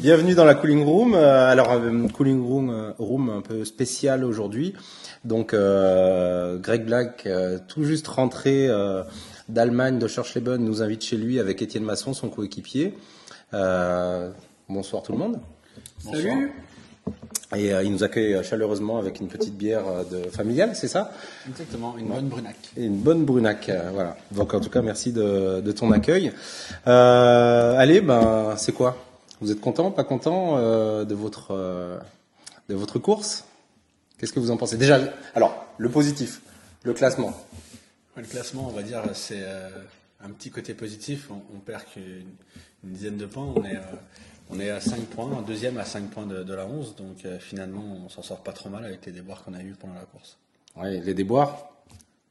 Bienvenue dans la cooling room. Euh, alors, euh, cooling room, euh, room un peu spécial aujourd'hui. Donc, euh, Greg Black, euh, tout juste rentré euh, d'Allemagne, de Schorschleben, nous invite chez lui avec Étienne Masson, son coéquipier. Euh, bonsoir tout le monde. Salut. Et euh, il nous accueille chaleureusement avec une petite bière euh, de familiale, c'est ça? Exactement, une bonne brunac. Et une bonne brunac, euh, voilà. Donc en tout cas, merci de, de ton accueil. Euh, allez, ben c'est quoi? Vous êtes content, pas content euh, de votre euh, de votre course? Qu'est-ce que vous en pensez? Déjà, alors le positif, le classement. Le classement, on va dire, c'est euh, un petit côté positif. On, on perd qu'une une dizaine de points. On est, on est à 5 points, deuxième à 5 points de, de la 11. Donc finalement, on s'en sort pas trop mal avec les déboires qu'on a eu pendant la course. Ouais, les déboires,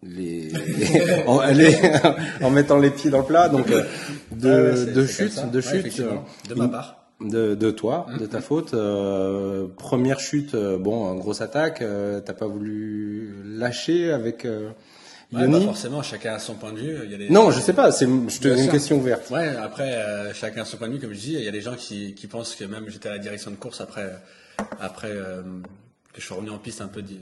les, en, les- en mettant les pieds dans le plat. Donc de, Ouais, ouais, de chute, de chute. De ma part. De, de toi, de ta faute. Euh, première chute, euh, bon, grosse attaque. euh, T'as pas voulu lâcher avec euh, Ouais, Yoni pas forcément, chacun a son point de vue. Il y a des- Non, je sais pas. C'est, je te une question ouverte. Ouais, après, euh, chacun a son point de vue, comme je dis. Il y a des gens qui, qui pensent que même j'étais à la direction de course après, après euh, que je suis revenu en piste un peu, di-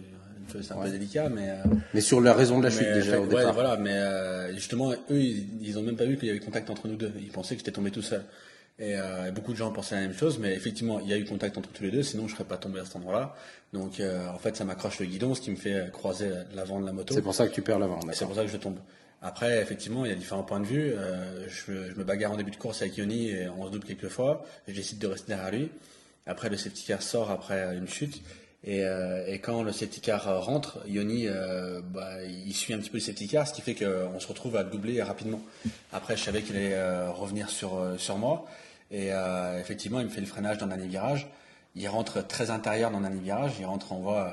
un peu- c'est un peu délicat, mais. euh, Mais sur la raison de la chute déjà fait- au ouais, départ. voilà, mais euh, justement, eux, ils, ils ont même pas vu qu'il y avait contact entre nous deux. Ils pensaient que j'étais tombé tout seul. Et euh, beaucoup de gens pensaient la même chose, mais effectivement, il y a eu contact entre tous les deux, sinon je serais pas tombé à cet endroit-là. Donc, euh, en fait, ça m'accroche le guidon, ce qui me fait croiser l'avant de la moto. C'est pour ça que tu perds l'avant. Et C'est pour ça que je tombe. Après, effectivement, il y a différents points de vue. Euh, je, je me bagarre en début de course avec Yoni et on se double quelques fois. Je décide de rester derrière lui. Après, le safety car sort après une chute. Et, euh, et quand le safety car euh, rentre, Yoni, euh, bah, il suit un petit peu le safety car, ce qui fait qu'on se retrouve à doubler rapidement. Après, je savais qu'il allait euh, revenir sur, sur moi. Et euh, effectivement, il me fait le freinage dans dernier virage. Il rentre très intérieur dans dernier virage. Il rentre, on voit, euh,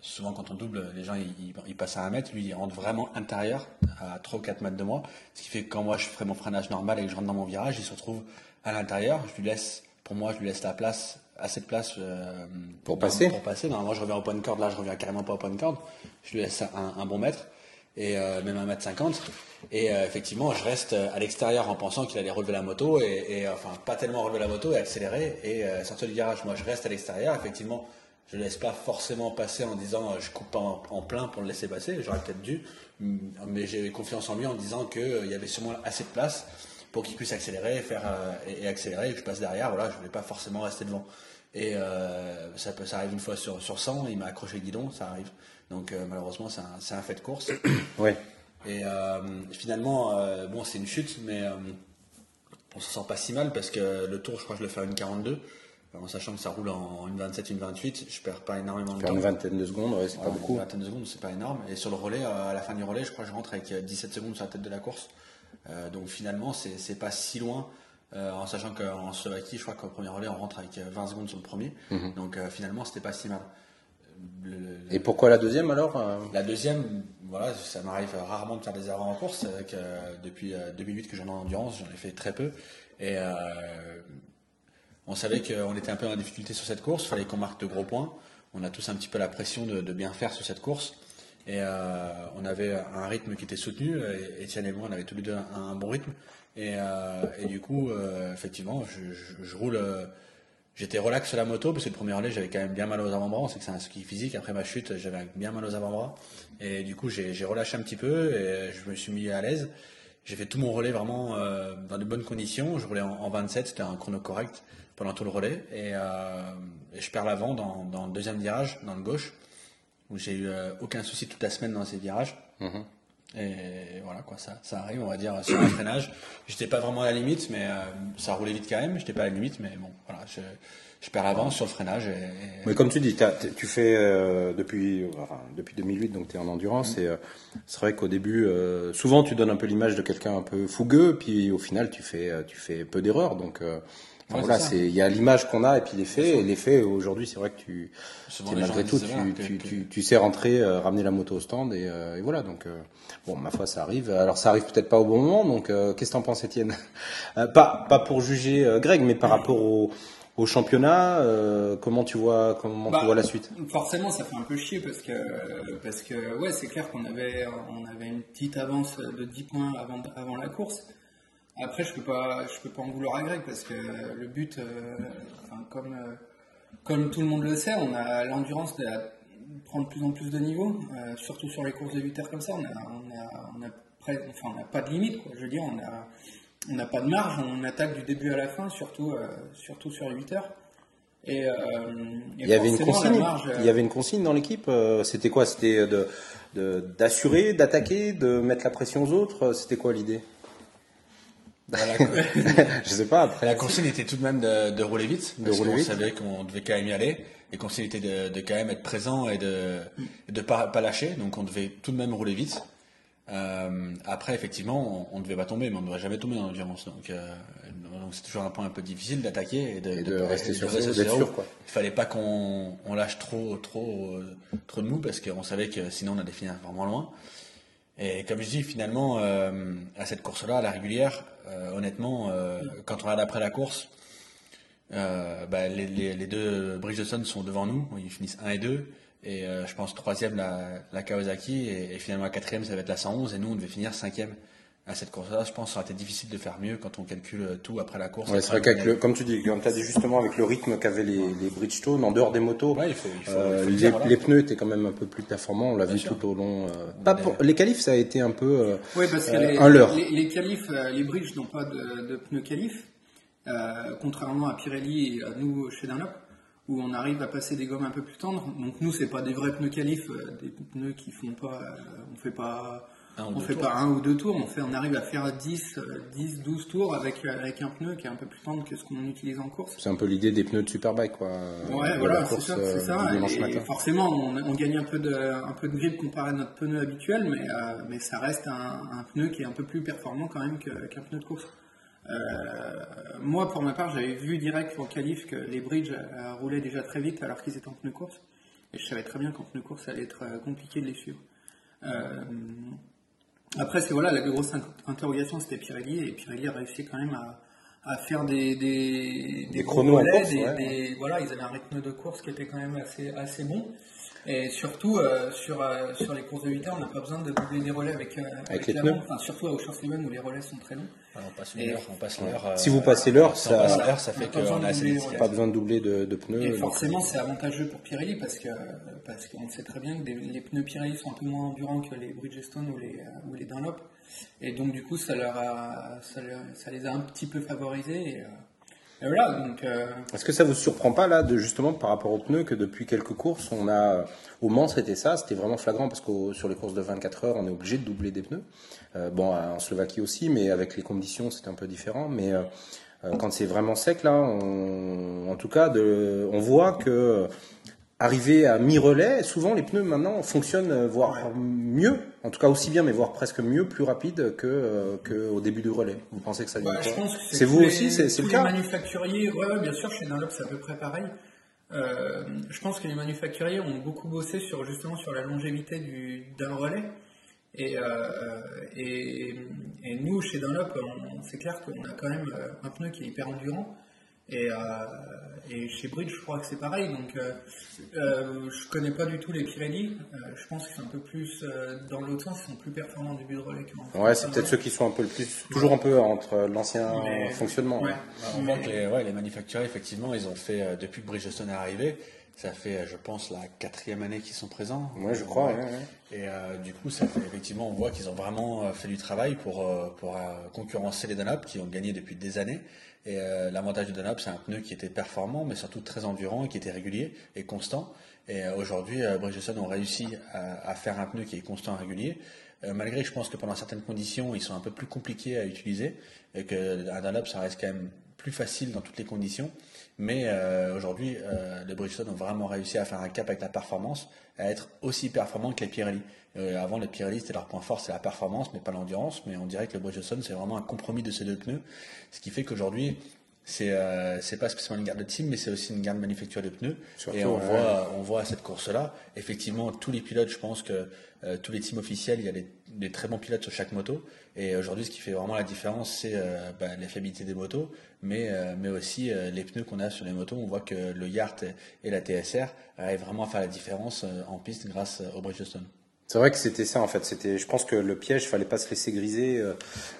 souvent quand on double, les gens ils, passent à un mètre. Lui, il rentre vraiment intérieur, à 3 ou 4 mètres de moi. Ce qui fait que quand moi je ferai mon freinage normal et que je rentre dans mon virage, il se retrouve à l'intérieur. Je lui laisse, pour moi, je lui laisse la place, assez de place euh, Pour passer. Pour passer. Normalement, je reviens au point de corde. Là, je reviens carrément pas au point de corde. Je lui laisse un, un bon mètre et euh, même un mètre cinquante. Et euh, effectivement, je reste euh, à l'extérieur en pensant qu'il allait relever la moto et, et, euh, enfin pas tellement relever la moto et accélérer et euh, sortir du garage. Moi, je reste à l'extérieur. Effectivement, je ne laisse pas forcément passer en disant je coupe en, en plein pour le laisser passer. J'aurais peut-être dû, Mm, mais j'ai confiance en lui en disant qu'il y avait sûrement assez de place pour qu'il puisse accélérer, faire euh, et, et accélérer et que je passe derrière. Voilà, je voulais pas forcément rester devant. Et ça, ça arrive une fois sur, sur 100, il m'a accroché le guidon, ça arrive. Donc euh, malheureusement, c'est un, un fait de course. Ouais. Et euh, finalement, euh, bon, c'est une chute, mais on s'en sort pas si mal parce que le tour, je crois que je le fais à une 42, en sachant que ça roule en une 27, une 28, je perds pas énormément de temps. une vingtaine de secondes, ouais, c'est pas beaucoup. Une vingtaine de secondes, c'est pas énorme. Et sur le relais, à la fin du relais, je crois que je rentre avec euh, 17 secondes sur la tête de la course. Euh, donc finalement, c'est pas si loin. euh, en sachant qu'en Slovaquie, je crois qu'au premier relais, on rentre avec euh, 20 secondes sur le premier. Donc euh, finalement, c'était pas si mal. Le- Et pourquoi la deuxième alors euh la deuxième, voilà, ça m'arrive rarement de faire des erreurs en course. euh, que depuis euh, 2008 que j'en ai en endurance, j'en ai fait très peu. Et euh, on savait qu'on était un peu en difficulté sur cette course. Il fallait qu'on marque de gros points. On a tous un petit peu la pression de, de bien faire sur cette course. Et euh, on avait un rythme qui était soutenu. Et Étienne et moi, on avait tous les deux un, un bon rythme. Et, euh, et du coup, euh, effectivement, je, je- je roule. J'étais relax sur la moto parce que le premier relais j'avais quand même bien mal aux avant-bras. On sait que c'est un ski physique. Après ma chute, j'avais bien mal aux avant-bras. Et du coup, j'ai relâché un petit peu et je me suis mis à l'aise. J'ai fait tout mon relais vraiment euh, dans de bonnes conditions. Je roulais en, en 27, c'était un chrono correct pendant tout le relais. Et, euh, je perds l'avant dans, le deuxième virage, dans le gauche, où j'ai eu euh, aucun souci toute la semaine dans ces virages. Et voilà quoi, ça, ça arrive, on va dire, sur un freinage. J'étais pas vraiment à la limite, mais euh, ça roulait vite quand même. J'étais pas à la limite, mais bon, voilà, je, je perds l'avant sur le freinage. Et, Mais comme tu dis, tu fais euh, depuis, enfin, depuis 2008, donc tu es en endurance. Et euh, c'est vrai qu'au début, souvent tu donnes un peu l'image de quelqu'un un peu fougueux, puis au final tu fais, tu fais peu d'erreurs. Donc enfin, voilà, c'est il y a l'image qu'on a et puis les faits. Et les faits aujourd'hui, c'est vrai que tu, malgré tout, tu, tu, que- tu, tu sais rentrer, euh, ramener la moto au stand et, euh, et voilà. Donc euh, bon, ma foi, ça arrive. Alors ça arrive peut-être pas au bon moment. Donc euh, qu'est-ce que t'en penses, Étienne? Euh, Pas, pas pour juger euh, Greg, mais par rapport au au championnat, euh, comment tu vois comment Bah, tu vois la suite? Forcément, ça fait un peu chier parce que, parce que ouais, c'est clair qu'on avait, on avait une petite avance de 10 points avant, avant la course. Après, je peux pas, je peux pas en vouloir à Greg parce que le but, euh, enfin, comme, euh, comme tout le monde le sait, on a l'endurance de prendre de plus en plus de niveau, euh, surtout sur les courses de 8 heures comme ça. On a, on a, on a près- enfin, on n'a pas de limite, quoi. Je veux dire, on a, on n'a pas de marge, on attaque du début à la fin, surtout, surtout sur les 8 heures. Et, et Il y avait une consigne. marge, Il y avait une consigne dans l'équipe. C'était quoi? C'était de- d'assurer, d'attaquer, de mettre la pression aux autres? C'était quoi l'idée? Voilà. Je sais pas. Après, La consigne était tout de même de, de rouler vite, De parce rouler vite. savait qu'on devait quand même y aller. Et consigne était de, de quand même être présent et de de pas, pas lâcher, donc on devait tout de même rouler vite. Euh, après, effectivement, on, on devait pas tomber, mais on ne devrait jamais tomber dans l'endurance. Donc, euh, c'est toujours un point un peu difficile d'attaquer et de, Et de rester sur zéro. sûr, quoi. Il fallait pas qu'on on lâche trop trop trop de mou parce qu'on savait que sinon on allait finir vraiment loin. Et comme je dis, finalement, euh, à cette course-là, à la régulière, euh, honnêtement, euh, quand on regarde après la course, bah, les, les, les deux Bridgestone sont devant nous, ils finissent 1 et 2, et je pense troisième la, la Kawasaki, et, et finalement la quatrième ça va être la 111, et nous on devait finir cinquième à cette course-là. Je pense que ça aurait été difficile de faire mieux quand on calcule tout après la course. Ouais, c'est vrai qu'avec le, comme tu dis, comme tu as dit justement, avec le rythme qu'avaient les, les Bridgestone, en dehors des motos, Ouais, il faut- il faut- euh, il faut le les, dire, voilà. les pneus étaient quand même un peu plus performants. On l'a vu sûr. tout au long. euh, pas pour- les qualifs, ça a été un peu euh, parce que euh, les, un leurre. les, les qualifs, euh, les bridges n'ont pas de, de pneus qualifs, euh, contrairement à Pirelli et à nous chez Dunlop, où on arrive à passer des gommes un peu plus tendres. Donc nous, c'est pas des vrais pneus qualifs, des pneus qui font pas, euh, on fait pas, Un on fait tours. pas un ou deux tours, on fait, on arrive à faire 10, euh, 10, 12 tours avec avec un pneu qui est un peu plus tendre que ce qu'on utilise en course. C'est un peu l'idée des pneus de Superbike, quoi. Ouais, de voilà, c'est ça, euh, c'est ça. Et matin. forcément, on, on gagne un peu de, un peu de grip comparé à notre pneu habituel, mais, euh, mais ça reste un, un pneu qui est un peu plus performant quand même qu'un pneu de course. Euh, moi, pour ma part, j'avais vu direct pour le qualif que les bridges euh, roulaient déjà très vite alors qu'ils étaient en pneu course. Et je savais très bien qu'en pneu course, ça allait être euh, compliqué de les suivre. Euh, après, c'est voilà, la grosse in- interrogation, c'était Pirelli, et Pirelli a réussi quand même à, à faire des, des, chronos relais, course, des- ouais. voilà, ils avaient un rythme de course qui était quand même assez, assez bon. Et surtout, euh, sur, euh, sur les courses de 8 heures, on n'a pas besoin de doubler les relais avec, euh, Avec les la pneus. Enfin, surtout à Ocean où les relais sont très longs. On passe Et- une heure, on passe l'heure. euh, Si vous passez l'heure, passe ça, fait a pas besoin qu'on de a assez pas besoin de doubler de, de pneus. Et forcément, c'est avantageux pour Pirelli parce que parce qu'on sait très bien que des- les pneus Pirelli sont un peu moins endurants que les Bridgestone ou les euh, ou les Dunlop, et donc du coup, ça leur a ça, leur- ça les a un petit peu favorisés. Et, euh, euh, Est-ce que ça vous surprend pas là, de justement par rapport aux pneus, que depuis quelques courses, on a au Mans c'était ça, c'était vraiment flagrant parce que sur les courses de 24 heures, on est obligé de doubler des pneus. Euh, bon, en Slovaquie aussi, mais avec les conditions, c'est un peu différent. Mais euh, euh, quand c'est vraiment sec là, on, en tout cas, on voit que arrivé à mi-relais, souvent les pneus maintenant fonctionnent euh, voire mieux, en tout cas aussi bien, mais voire presque mieux, plus rapide que euh, que au début du relais. Vous pensez que ça quoi je pense que C'est vous les- aussi, c'est le les cas manufacturiers, ouais, ouais, bien sûr, chez Dunlop, c'est à peu près pareil. Euh, je pense que les manufacturiers ont beaucoup bossé sur justement sur la longévité du, d'un relais. Et, euh, et, et nous, chez Dunlop, c'est clair qu'on a quand même un pneu qui est hyper endurant. Et, euh, et chez Bridge, je crois que c'est pareil. Donc, euh, euh, je connais pas du tout les Pirelli. Euh, je pense qu'ils sont un peu plus euh, dans l'autre sens, ils sont plus performants en début de relais Ouais, c'est peut-être ceux qui sont un peu le plus, toujours un peu entre l'ancien fonctionnement. Ouais. On voit que les, ouais, les manufacturiers, effectivement, ils ont fait, euh, depuis que Bridgestone est arrivé, ça fait, je pense, la quatrième année qu'ils sont présents. Ouais, je crois. ouais, ouais. Et euh, du coup, ça fait, effectivement, on voit qu'ils ont vraiment fait du travail pour, pour euh, concurrencer les Dunlop qui ont gagné depuis des années. Et euh, l'avantage du Dunlop, c'est un pneu qui était performant, mais surtout très endurant et qui était régulier et constant. Et euh, aujourd'hui, euh, Bridgestone ont réussi à, faire un pneu qui est constant et régulier. Euh, malgré, je pense que pendant certaines conditions, ils sont un peu plus compliqués à utiliser et que un Dunlop, ça reste quand même plus facile dans toutes les conditions. Mais aujourd'hui, les Bridgestone ont vraiment réussi à faire un cap avec la performance, à être aussi performants que les Pirelli. Euh, avant, les Pirelli, c'était leur point fort, c'est la performance, mais pas l'endurance. Mais on dirait que le Bridgestone, c'est vraiment un compromis de ces deux pneus. Ce qui fait qu'aujourd'hui, c'est euh, pas spécialement une garde de team, mais c'est aussi une garde manufacture de pneus. Surtout, et on ouais. voit, on voit à cette course-là, effectivement, tous les pilotes, je pense que euh, tous les teams officiels, il y a des, des très bons pilotes sur chaque moto. Et aujourd'hui, ce qui fait vraiment la différence, c'est euh, bah, la fiabilité des motos, mais, euh, mais aussi les pneus qu'on a sur les motos. On voit que le Yart et la TSR arrivent vraiment à faire la différence en piste grâce au Bridgestone. C'est vrai que c'était ça en fait. C'était, je pense que le piège, fallait pas se laisser griser, euh,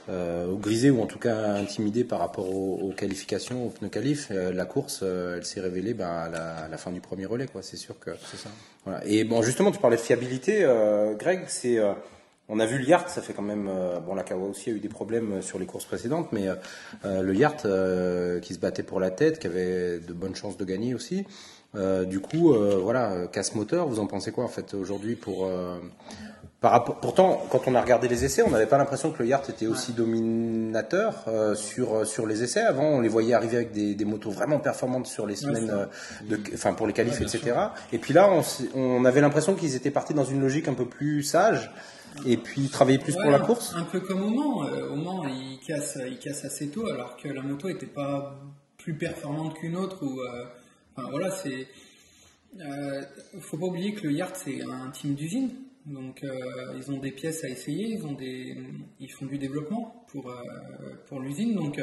euh, ou griser ou en tout cas intimider par rapport aux, qualifications, aux pneus qualifs. Euh, la course, elle s'est révélée ben, à, la, fin du premier relais, quoi. C'est sûr que. C'est ça. Voilà. Et bon, justement, tu parlais de fiabilité, Greg. C'est, on a vu le Yard, ça fait quand même. bon, la Kawa aussi a eu des problèmes sur les courses précédentes, mais le Yard qui se battait pour la tête, qui avait de bonnes chances de gagner aussi. Euh, du coup, euh, voilà, casse moteur, vous en pensez quoi en fait aujourd'hui pour euh, par rapport, pourtant, quand on a regardé les essais, on n'avait pas l'impression que le Yard était aussi dominateur sur sur les essais. Avant, on les voyait arriver avec des, motos vraiment performantes sur les semaines, de, enfin pour les qualifs, etc. Et puis là, on, on avait l'impression qu'ils étaient partis dans une logique un peu plus sage et puis travailler plus pour la course. Un peu comme au Mans. au Mans, il casse, il casse assez tôt, alors que la moto n'était pas plus performante qu'une autre ou voilà, c'est. Euh, faut pas oublier que le Yard c'est un team d'usine, donc euh, ils ont des pièces à essayer, ils ont des, ils font du développement pour euh, pour l'usine, donc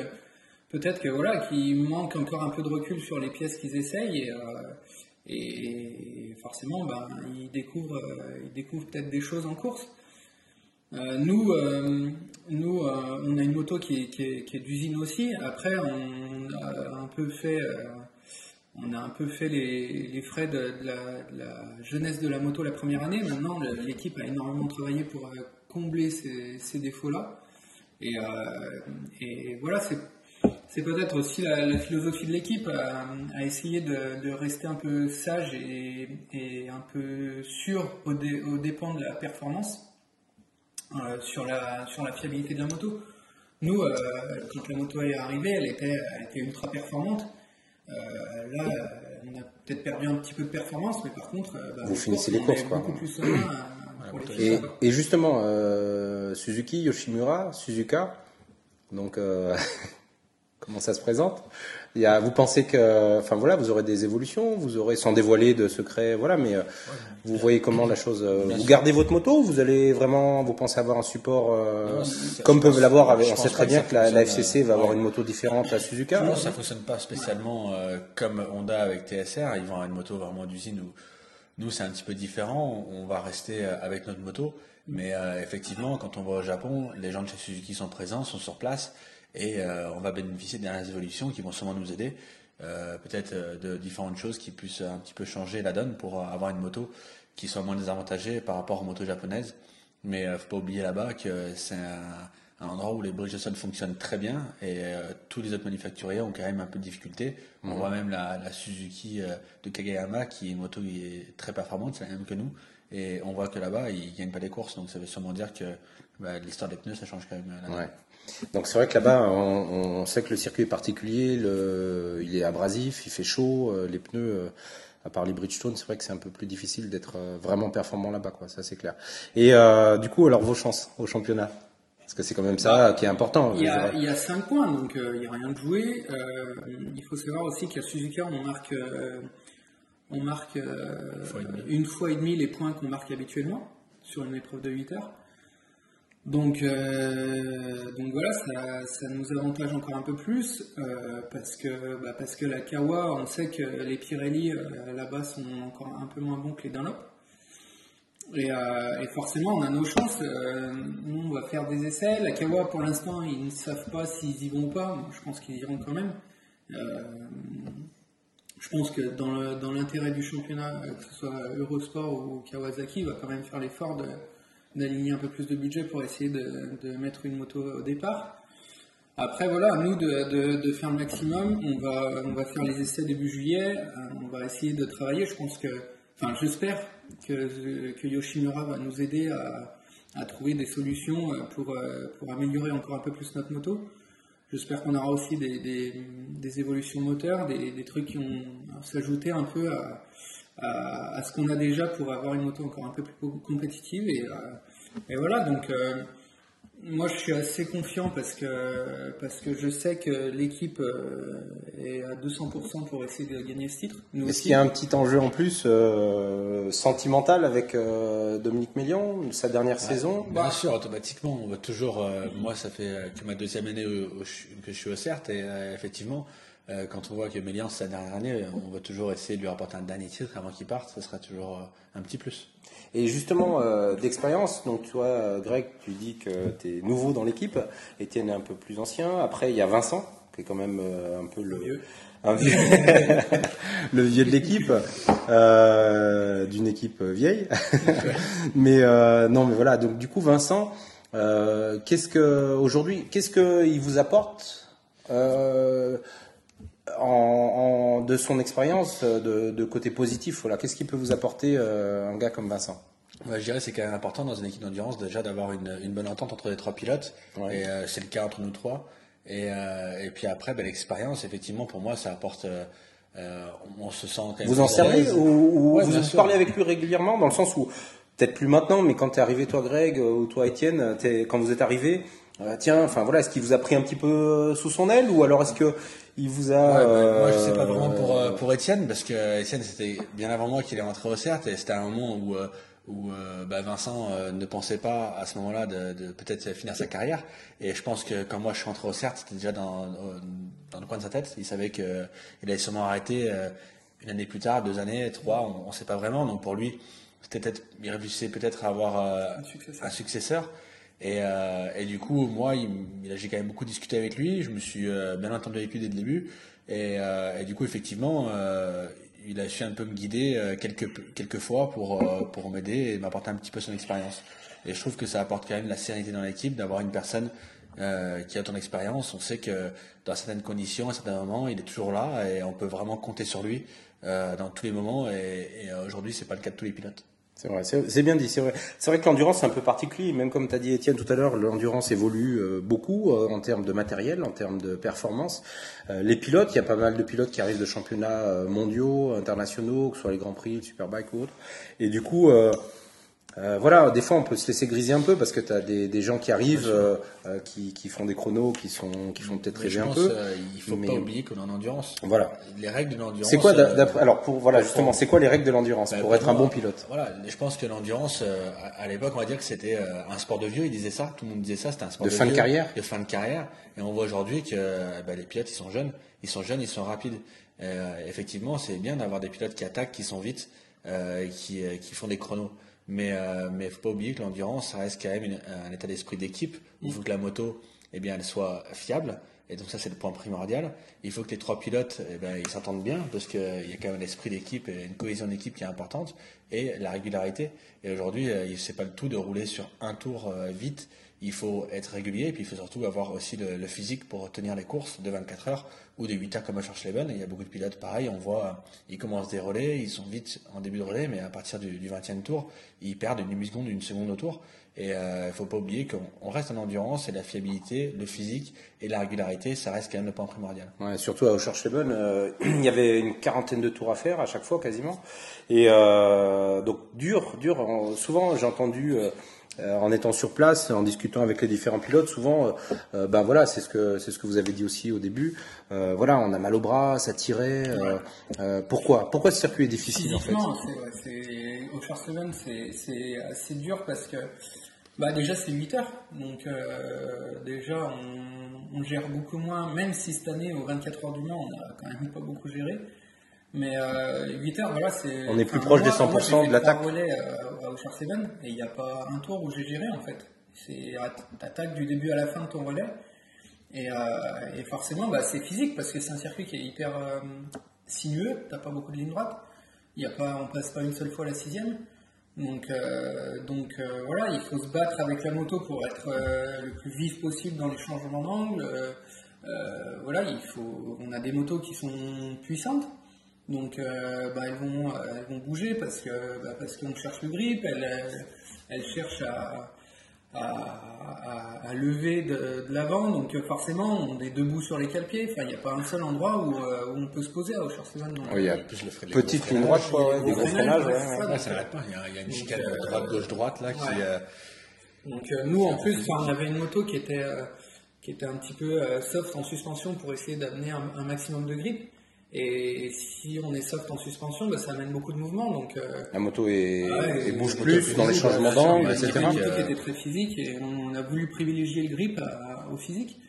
peut-être que voilà qu'il manque encore un peu de recul sur les pièces qu'ils essayent et, forcément ben ils découvrent découvrent peut-être des choses en course. nous, nous, on a une moto qui est, qui est d'usine aussi. Après, on a un peu fait on a un peu fait les, frais de, la, jeunesse de la moto la première année. Maintenant, l'équipe a énormément travaillé pour euh, combler ces, défauts-là. Et, euh, voilà, c'est peut-être aussi la, philosophie de l'équipe à, essayer de, rester un peu sage et, un peu sûr au, dépend de la performance euh, sur, la, fiabilité de la moto. Nous, quand la moto est arrivée, elle était, elle était ultra performante. Euh, là, on a peut-être perdu un petit peu de performance, mais par contre, euh, bah, vous finissez les courses, quoi. Beaucoup plus et, et, justement, euh, Suzuki, Yoshimura, Suzuka, donc comment ça se présente il y a, vous pensez que, enfin voilà, vous aurez des évolutions, vous aurez sans dévoiler de secrets, voilà, mais euh, vous voyez comment la chose. Euh, vous gardez votre moto, vous allez vraiment, vous pensez avoir un support euh, comme peuvent l'avoir. On sait très bien que, la, FCC va avoir une moto différente à Suzuka. Non, ça fonctionne pas spécialement comme Honda avec TSR. Ils vont avoir une moto vraiment d'usine où nous c'est un petit peu différent. On va rester avec notre moto, mais effectivement, quand on va au Japon, les gens de chez Suzuki sont présents, sont sur place et euh, on va bénéficier des dernières évolutions qui vont sûrement nous aider. Euh, peut-être euh, de différentes choses qui puissent un petit peu changer la donne pour avoir une moto qui soit moins désavantagée par rapport aux motos japonaises. Mais ne faut pas oublier là-bas que c'est un, endroit où les Bridgestone fonctionnent très bien et tous les autres manufacturiers ont quand même un peu de difficultés. On mhm. voit même la, Suzuki de Kageyama qui est une moto qui est très performante, c'est la même que nous. Et on voit que là-bas, ils ne gagnent pas les courses. Donc ça veut sûrement dire que bah, l'histoire des pneus, ça change quand même. Ouais. Donc c'est vrai que là-bas, on, sait que le circuit est particulier, le, il est abrasif, il fait chaud, euh, les pneus, euh, à part les Bridgestone, c'est vrai que c'est un peu plus difficile d'être euh, vraiment performant là-bas, quoi. Ça c'est clair. Et du coup, alors vos chances au championnat? Parce que c'est quand même ça qui est important. Il y a, il 5 points, donc il n'y a rien de joué. il faut savoir aussi qu'à Suzuka, on marque, on marque une fois et demi les points qu'on marque habituellement sur une épreuve de 8 heures. Donc, euh, donc voilà, ça, ça, nous avantage encore un peu plus euh, parce que bah parce que la Kawa, on sait que les Pirelli euh, là-bas sont encore un peu moins bons que les Dunlop. Et, forcément, on a nos chances. on va faire des essais. La Kawa, pour l'instant, ils ne savent pas s'ils y vont ou pas. Je pense qu'ils iront quand même. je pense que dans l'intérêt du championnat, que ce soit Eurosport ou Kawasaki, il va quand même faire l'effort de d'aligner un peu plus de budget pour essayer de, mettre une moto au départ. Après, voilà, nous de, de, faire le maximum. On va, on va faire les essais début juillet. Euh, on va essayer de travailler. Je pense que, enfin, j'espère que, que Yoshimura va nous aider à, à trouver des solutions euh, pour, euh, pour améliorer encore un peu plus notre moto. J'espère qu'on aura aussi des, des, des évolutions moteurs, des, des, trucs qui vont s'ajouter un peu à, à, ce qu'on a déjà pour avoir une moto encore un peu plus compétitive. Et, euh, et voilà, donc euh, moi je suis assez confiant parce que, parce que je sais que l'équipe euh, est à 200% pour essayer de gagner ce titre. Est-ce qu'il y a un petit enjeu en plus sentimental avec Dominique Mélion, sa dernière saison? Bien sûr, automatiquement, on va toujours. moi, ça fait que ma deuxième année que je suis au CERT et effectivement, euh, quand on voit que Mélian, sa dernière année, on va toujours essayer de lui rapporter un dernier titre avant qu'il parte, ce sera toujours euh, un petit plus. Et justement, euh, d'expérience, donc toi, Greg, tu dis que tu es nouveau dans l'équipe, Étienne est un peu plus ancien. Après, il y a Vincent, qui est quand même euh, un peu le Vieux. un vieux, le vieux de l'équipe, euh, d'une équipe vieille. mais euh, non, mais voilà. Donc du coup, Vincent, euh, qu'est-ce que aujourd'hui, qu'est-ce que il vous apporte euh, en, en- de son expérience de, de côté positif Voilà, qu'est-ce qui peut vous apporter euh, un gars comme Vincent? Je dirais que c'est quand même important dans une équipe d'endurance déjà d'avoir une, une bonne entente entre les trois pilotes. Ouais. Et euh, c'est le cas entre nous trois. Et, euh, et puis après, ben, l'expérience, effectivement, pour moi, ça apporte. euh, euh, on, se sent quand même. Vous en servez ou, ou Ouais, vous parlez avec lui régulièrement dans le sens où peut-être plus maintenant, mais quand t'es arrivé toi Greg euh, ou toi Étienne, quand vous êtes arrivé, euh, tiens, enfin voilà, est-ce qu'il vous a pris un petit peu euh, sous son aile ou alors est-ce que il vous a Ouais, bah, moi, je sais pas vraiment pour, euh, pour Étienne, parce que Étienne, c'était bien avant moi qu'il est rentré au CERT, et c'était un moment où, où euh, bah, Vincent euh, ne pensait pas à ce moment-là de, de peut-être finir sa carrière. Et je pense que quand moi je suis rentré au CERT, c'était déjà dans, dans le coin de sa tête. Il savait qu'il allait sûrement arrêter une année plus tard, deux années, trois, on ne sait pas vraiment. Donc pour lui, c'était peut-être, il réfléchissait peut-être à avoir Un successeur. un successeur. Et, euh, et du coup, moi, j'ai quand même beaucoup discuté avec lui. Je me suis euh, bien entendu avec lui dès le début. Et, euh, du coup, effectivement, euh, il a su un peu me guider quelques, fois pour, m'aider et m'apporter un petit peu son expérience. Et je trouve que ça apporte quand même la sérénité dans l'équipe d'avoir une personne qui a ton expérience. On sait que dans certaines conditions, à certains moments, il est toujours là et on peut vraiment compter sur lui dans tous les moments. Et, et aujourd'hui, c'est pas le cas de tous les pilotes. C'est vrai, c'est bien dit, c'est vrai. C'est vrai que l'endurance c'est un peu particulier, même comme tu as dit Étienne tout à l'heure, l'endurance évolue euh, beaucoup euh, en termes de matériel, en termes de performance. Euh, les pilotes, il y a pas mal de pilotes qui arrivent de championnats euh, mondiaux, internationaux, que ce soit les Grands Prix, le Superbike ou autre. Et du coup, euh, voilà, des fois on peut se laisser griser un peu parce que tu as des, des gens qui arrivent, euh, euh, qui, qui font des chronos, qui sont qui font peut-être rêver un peu. il faut mais- pas oublier qu'on est en endurance. Voilà. Les règles de l'endurance. C'est quoi d'après Alors pour voilà justement, c'est quoi les règles de l'endurance bah, pour être un bon pilote? Voilà, je pense que l'endurance, euh, à, l'époque, on va dire que c'était euh, un sport de vieux. Ils disaient ça, tout le monde disait ça, c'était un sport De de, fin de carrière? de fin de carrière. Et on voit aujourd'hui que bah, les pilotes, ils sont jeunes, ils sont jeunes, ils sont rapides. Euh, effectivement, c'est bien d'avoir des pilotes qui attaquent, qui sont vite, euh, qui, qui font des chronos. Mais euh, mais faut pas oublier que l'endurance, reste quand même un état d'esprit d'équipe. Il faut que la moto, eh bien, elle soit fiable. Et donc ça, c'est le point primordial. Il faut que les trois pilotes, eh ben, ils s'entendent bien parce qu'il y a quand même l'esprit d'équipe et une cohésion d'équipe qui est importante et la régularité. Et aujourd'hui, euh, c'est pas le tout de rouler sur un tour euh, vite. Il faut être régulier et puis il faut surtout avoir aussi le, le physique pour tenir les courses de 24 heures ou de 8 heures comme à. Et il y a beaucoup de pilotes pareil. On voit, euh, ils commencent des relais, ils sont vite en début de relais, mais à partir du, du 20e tour, ils perdent une demi-seconde, une seconde au tour. Et euh, il faut pas oublier qu'on on reste en endurance et la fiabilité, le physique et la régularité, ça reste quand même le point primordial. Ouais, surtout à Oschersleben, euh, il y avait une quarantaine de tours à faire à chaque fois quasiment. Et euh, donc dur, dur. En- souvent j'ai entendu euh, en étant sur place, en discutant avec les différents pilotes, souvent, euh, euh, ben voilà, c'est ce que vous avez dit aussi au début. Voilà, on a mal au bras, ça tirait. pourquoi? Pourquoi ce circuit est difficile en fait? C'est, au Schwarzschild, c'est, assez dur parce que, bah, déjà, c'est 8 heures. Donc, déjà, on, on gère beaucoup moins, même si cette année, aux 24 heures du Mans, on a quand même pas beaucoup géré. Mais euh, 8 heures, voilà, c'est. On est plus proche des moi- moi, 100% j'ai fait de l'attaque. relais euh, au Schwarzschild et il n'y a pas un tour où j'ai géré, en fait. C'est, t'attaques du début à la fin de ton relais. Et, euh, et forcément, bah, c'est physique parce que c'est un circuit qui est hyper euh, sinueux. T'as pas beaucoup de lignes droites. Il y a pas, on passe pas une seule fois la sixième. Donc, euh, donc euh, voilà, il faut se battre avec la moto pour être euh, le plus vif possible dans les changements d'angle. Euh, euh, voilà, il faut. On a des motos qui sont puissantes. Donc, euh, bah, elles, vont, euh, elles vont bouger parce que bah, parce qu'on cherche le grip, elles, elles, elles cherchent à, à, à- à lever de, de l'avant, donc euh, forcément on est debout sur les cale-pieds. Enfin, il n'y a pas un seul endroit où, euh, où on peut se poser à Oui, il y a plus, le petite ligne droite, quoi, des gros freinages. ouais, ouais, ouais. c'est ça. Ouais, ça n'arrête pas. Il y a, il y a une chicane euh, droite, gauche, droite là qui. euh, Donc euh, nous en plus, on avait une moto qui était euh, qui était un petit peu euh, soft en suspension pour essayer d'amener un, un maximum de grip. Et si on est soft en suspension, bah, ça amène beaucoup de mouvement. Donc euh, La moto est, Ouais, et bouge la plus est dans les changements ouais, d'angle, ouais, etc. Une moto euh, était très physique et on a voulu privilégier le grip à- au physique.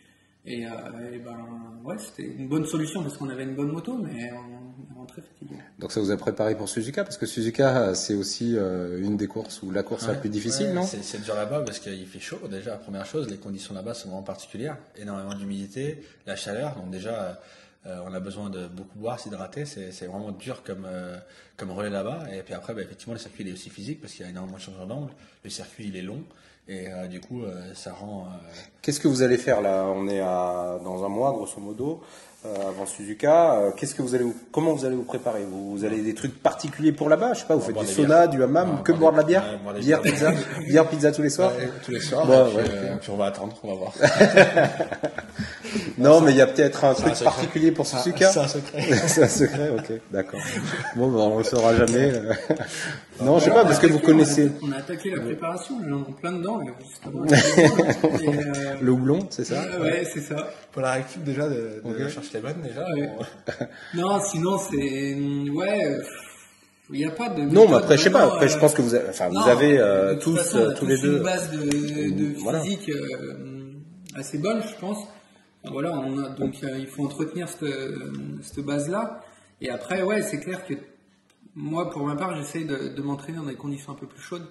Et, euh, et ben ouais, c'était une bonne solution parce qu'on avait une bonne moto, mais on, vraiment très fatigué. Donc ça vous a préparé pour Suzuka parce que Suzuka c'est aussi euh, une des courses où la course la plus difficile, Ouais, non? c'est, c'est dur là-bas parce qu'il fait chaud déjà. Première chose, les conditions là-bas sont vraiment particulières. Énormément d'humidité, la chaleur. Donc déjà, euh, on a besoin de beaucoup boire, s'hydrater. C'est, vraiment dur comme, euh, comme relais là-bas. Et puis après, bah, effectivement, le circuit il est aussi physique parce qu'il y a énormément de changements d'angle. Le circuit il est long. Et euh, du coup, euh, ça rend... euh, Qu'est-ce que vous allez faire là? On est à, dans un mois grosso modo euh, avant Suzuka. Qu'est-ce que vous allez vous- comment vous allez vous préparer? Vous, vous avez des trucs particuliers pour là-bas? Je sais pas, vous On faites du sauna, du hammam, que boire de la bière? ouais, Bière, pizza, bière, pizza tous les soirs? ouais, tous les soirs. Bon, puis, ouais, euh, puis on va attendre, on va voir. Non, mais il y a peut-être un C'est truc un particulier pour Suzuka. C'est un secret. C'est un secret, ok, d'accord. Bon, ben, on le saura jamais. euh. Non, je sais pas, parce que vous connaissez On a attaqué la préparation, les gens ont plein dedans, justement. euh, le houblon, c'est ça ouais, c'est ça. Pour la récup déjà de, chercher les bonnes déjà. Ouais. on- Non, sinon, c'est. Ouais, euh, il n'y a pas de. Non, mais après, je sais pas. Après, je euh, pense que vous avez, enfin, vous avez euh, tous, euh, tous les deux. une base de, de Voilà. physique euh, assez bonne, je pense. Voilà, on a, donc euh, il faut entretenir cette, cette base-là. Et après, ouais, c'est clair que moi, pour ma part, j'essaie de, de m'entraîner dans des conditions un peu plus chaudes.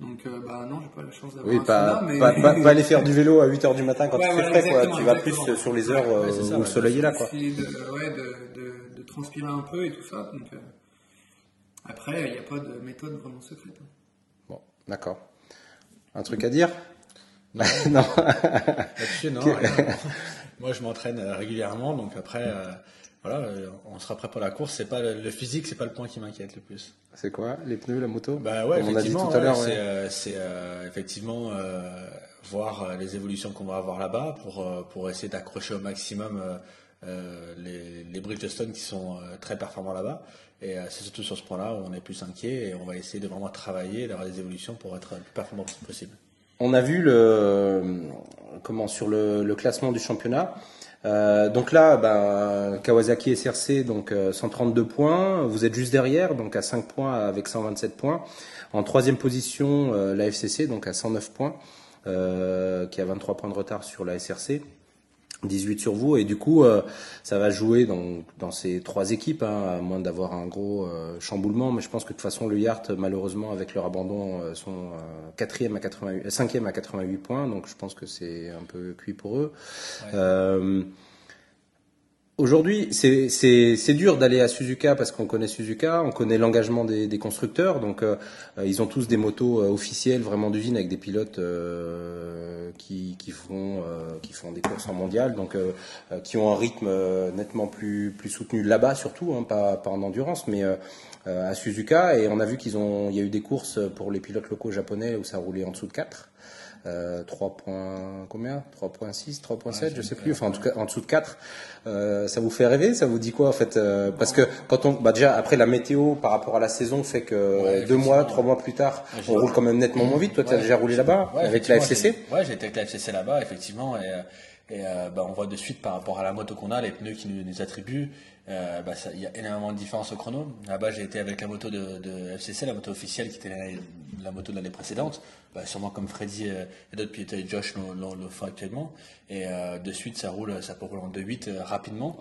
Donc, euh, bah non, j'ai pas la chance d'avoir Oui, un pas, sauna, mais... pas, pas, pas aller faire du vélo à 8 heures du matin quand Ouais, il fait frais, quoi. Tu vas exactement. plus sur les heures Ouais, euh, c'est ça, où le soleil est là, quoi. De, ouais, de, de, de transpirer un peu et tout ça. Donc, euh, après, il n'y a pas de méthode vraiment secrète. hein. Bon, d'accord. Un truc à dire? Non. Là-dessus, non. rien. Moi, je m'entraîne euh, régulièrement, donc après, euh, voilà, euh, on sera prêt pour la course. C'est pas le, le physique, c'est pas le point qui m'inquiète le plus. C'est quoi Les pneus, la moto? Bah ouais, on a dit effectivement, tout à ouais, l'heure. c'est ouais. euh, c'est, euh, effectivement euh, voir euh, les évolutions qu'on va avoir là-bas pour euh, pour essayer d'accrocher au maximum euh, euh, les, les Bridgestone qui sont euh, très performants là-bas. Et euh, c'est surtout sur ce point-là où on est plus inquiet et on va essayer de vraiment travailler, d'avoir des évolutions pour être le plus performant possible. On a vu le comment sur le, classement du championnat. Euh, donc là, ben, Kawasaki SRC, donc euh, 132 points. Vous êtes juste derrière, donc à 5 points avec 127 points. En troisième position, euh, la FCC, donc à 109 points, euh, qui a 23 points de retard sur la SRC. 18 sur vous. Et du coup euh, ça va jouer dans, dans ces trois équipes hein, à moins d'avoir un gros euh, chamboulement. Mais je pense que de toute façon le Yart malheureusement avec leur abandon euh, sont euh, quatrième à 88 cinquième à 88 points. Donc je pense que c'est un peu cuit pour eux. Ouais. Aujourd'hui, c'est- dur d'aller à Suzuka parce qu'on connaît Suzuka, on connaît l'engagement des, constructeurs, donc euh, euh, ils ont tous des motos euh, officielles, vraiment d'usine, avec des pilotes qui, font des courses en mondial, donc qui ont un rythme nettement plus plus soutenu là-bas surtout, hein, pas pas en endurance, mais à Suzuka. Et on a vu qu'ils ont, il y a eu des courses pour les pilotes locaux japonais où ça roulait en dessous de 4. Euh, 3 points, combien? 3.6, 3.7, je sais plus, enfin en tout cas en dessous de 4. Euh, ça vous fait rêver? Ça vous dit quoi en fait Euh, Parce que quand on, bah déjà après la météo par rapport à la saison fait que Ouais, deux mois, trois mois plus tard, Ouais, on roule quand même nettement moins vite. Toi, tu as Ouais. déjà roulé là-bas Ouais, avec la FCC Ouais, j'ai été avec la FCC là-bas, effectivement, et, euh, et euh, bah, on voit de suite par rapport à la moto qu'on a, les pneus qui nous, nous attribuent, euh, bah, ça- il y a énormément de différence au chrono. Là-bas, j'ai été avec la moto de, de FCC, la moto officielle qui était la, la moto de l'année précédente, bah, sûrement comme Freddy euh, et d'autres pilotes et Josh le, font actuellement. Et euh, de suite, ça roule, ça peut rouler en 2.8 euh, rapidement.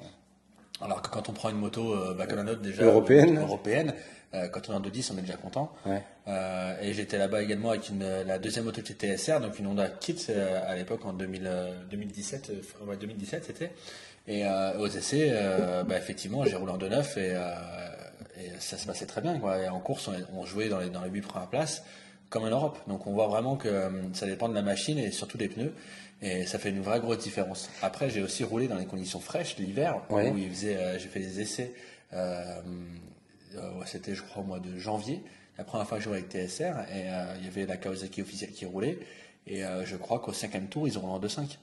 Alors que quand on prend une moto bah, comme la nôtre déjà Européenne. européenne euh, quand on est en 2.10, on est déjà content. Ouais. Euh, et j'étais là-bas également avec une, la deuxième était TSR, donc une Honda Kit euh, à l'époque en 2000, euh, 2017, euh, ouais, 2017 c'était. Et euh, aux essais, euh, bah, effectivement, j'ai roulé en 2.9 et, euh, et ça se passait très bien. Quoi. Et en course, on, on jouait dans les, dans les 8 premières places, comme en Europe. Donc on voit vraiment que ça dépend de la machine et surtout des pneus. Et ça fait une vraie grosse différence. Après, j'ai aussi roulé dans les conditions fraîches l'hiver, Ouais. où il faisait, euh, j'ai fait des essais. euh, c'était, je crois, au mois de janvier. La première fois que je jouais avec TSR, et euh, il y avait la Kawasaki officielle qui roulait. Et euh, je crois qu'au cinquième tour, ils ont roulé en 2.5.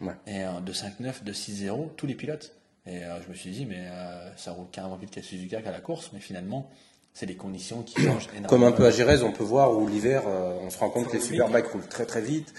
Ouais. Et en 2.5.9, 2.6.0, tous les pilotes. Et euh, je me suis dit, mais euh, ça roule carrément vite qu'à Suzuka qu'à la course. Mais finalement, c'est les conditions qui changent énormément. Comme un peu à Gérèse, on peut voir où l'hiver, euh, on se rend compte que les superbikes roulent très très vite,